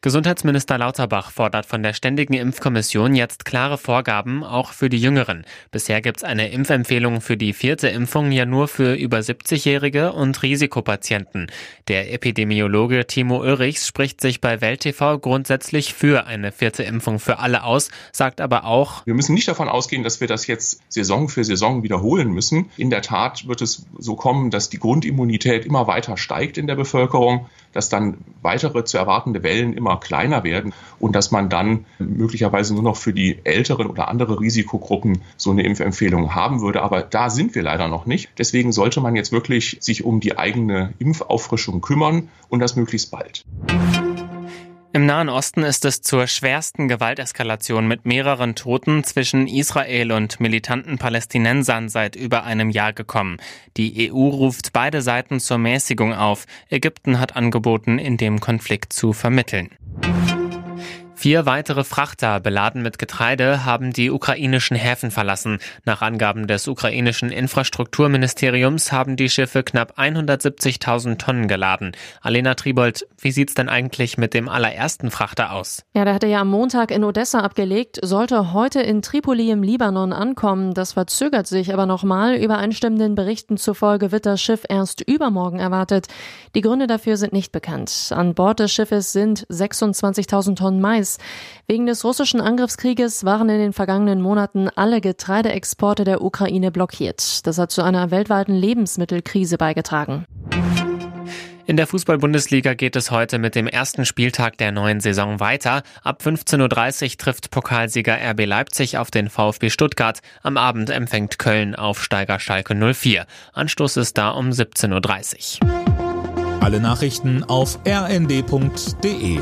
Gesundheitsminister Lauterbach fordert von der Ständigen Impfkommission jetzt klare Vorgaben, auch für die Jüngeren. Bisher gibt es eine Impfempfehlung für die vierte Impfung ja nur für über 70-Jährige und Risikopatienten. Der Epidemiologe Timo Ulrichs spricht sich bei Welt TV grundsätzlich für eine vierte Impfung für alle aus, sagt aber auch, wir müssen nicht davon ausgehen, dass wir das jetzt Saison für Saison wiederholen müssen. In der Tat wird es so kommen, dass die Grundimmunität immer weiter steigt in der Bevölkerung, dass dann weitere zu erwartende Wellen immer kleiner werden und dass man dann möglicherweise nur noch für die älteren oder andere Risikogruppen so eine Impfempfehlung haben würde. Aber da sind wir leider noch nicht. Deswegen sollte man jetzt wirklich sich um die eigene Impfauffrischung kümmern und das möglichst bald. Im Nahen Osten ist es zur schwersten Gewalteskalation mit mehreren Toten zwischen Israel und militanten Palästinensern seit über einem Jahr gekommen. Die EU ruft beide Seiten zur Mäßigung auf. Ägypten hat angeboten, in dem Konflikt zu vermitteln. Vier weitere Frachter beladen mit Getreide haben die ukrainischen Häfen verlassen. Nach Angaben des ukrainischen Infrastrukturministeriums haben die Schiffe knapp 170.000 Tonnen geladen. Alena Tribold, wie sieht's denn eigentlich mit dem allerersten Frachter aus? Ja, der hatte ja am Montag in Odessa abgelegt, sollte heute in Tripoli im Libanon ankommen. Das verzögert sich aber nochmal. Übereinstimmenden Berichten zufolge wird das Schiff erst übermorgen erwartet. Die Gründe dafür sind nicht bekannt. An Bord des Schiffes sind 26.000 Tonnen Mais. Wegen des russischen Angriffskrieges waren in den vergangenen Monaten alle Getreideexporte der Ukraine blockiert. Das hat zu einer weltweiten Lebensmittelkrise beigetragen. In der Fußball-Bundesliga geht es heute mit dem ersten Spieltag der neuen Saison weiter. Ab 15.30 Uhr trifft Pokalsieger RB Leipzig auf den VfB Stuttgart. Am Abend empfängt Köln Aufsteiger Schalke 04. Anstoß ist da um 17.30 Uhr. Alle Nachrichten auf rnd.de